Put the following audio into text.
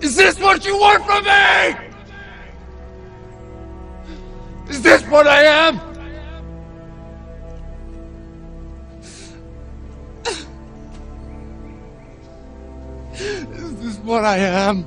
Is this what you want from me? Is this what I am? Is this what I am?